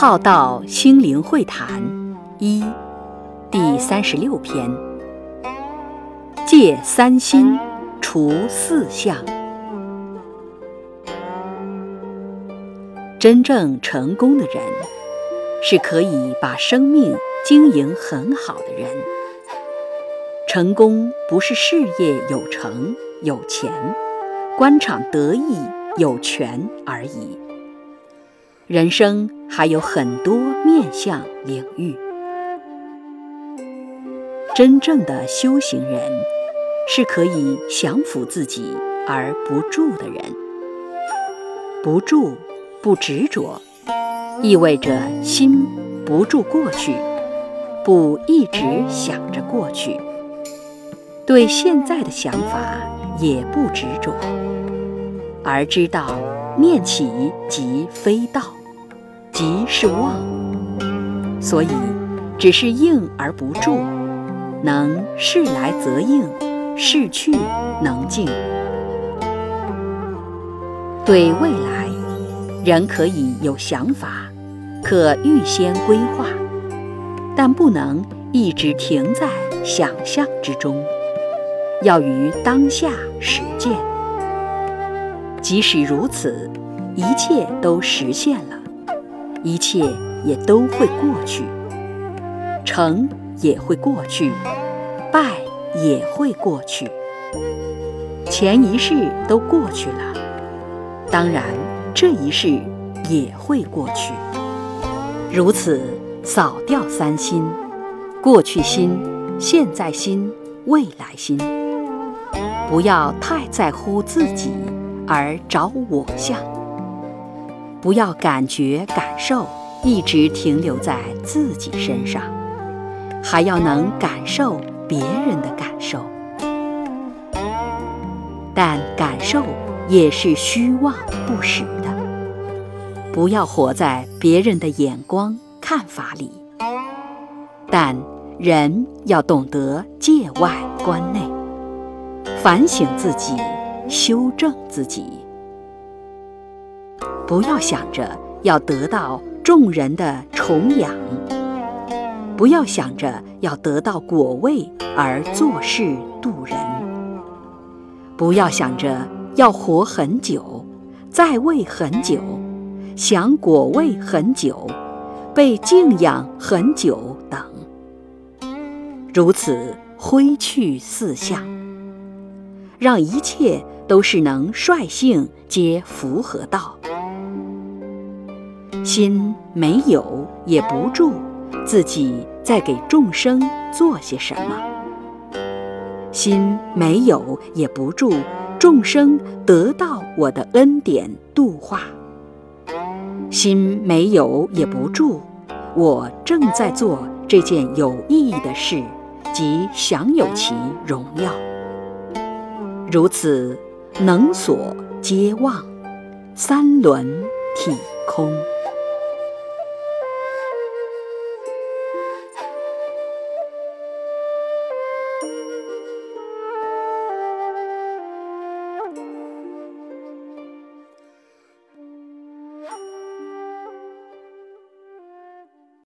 浩道心灵会谈一第三十六篇：戒三心，除四相。真正成功的人，是可以把生命经营很好的人。成功不是事业有成、有钱、官场得意、有权而已。人生还有很多面向领域。真正的修行人，是可以降服自己而不住的人。不住、不执着，意味着心不住过去，不一直想着过去，对现在的想法也不执着，而知道念起即非道。即是妄，所以只是应而不住，能事来则应，事去能静。对未来，人可以有想法，可预先规划，但不能一直停在想象之中，要于当下实践。即使如此，一切都实现了。一切也都会过去，成也会过去，败也会过去，前一世都过去了，当然这一世也会过去。如此扫掉三心：过去心、现在心、未来心。不要太在乎自己而着我相。不要感觉感受一直停留在自己身上，还要能感受别人的感受。但感受也是虚妄不实的。不要活在别人的眼光看法里。但人要懂得界外观内，反省自己，修正自己。不要想着要得到众人的崇仰，不要想着要得到果位而做事度人，不要想着要活很久、在位很久、享果位很久、被敬仰很久等。如此挥去四相，让一切都是能率性皆符合道。心没有也不住，自己在给众生做些什么？心没有也不住，众生得到我的恩典度化。心没有也不住，我正在做这件有意义的事，即享有其荣耀。如此，能所皆忘，三轮体空。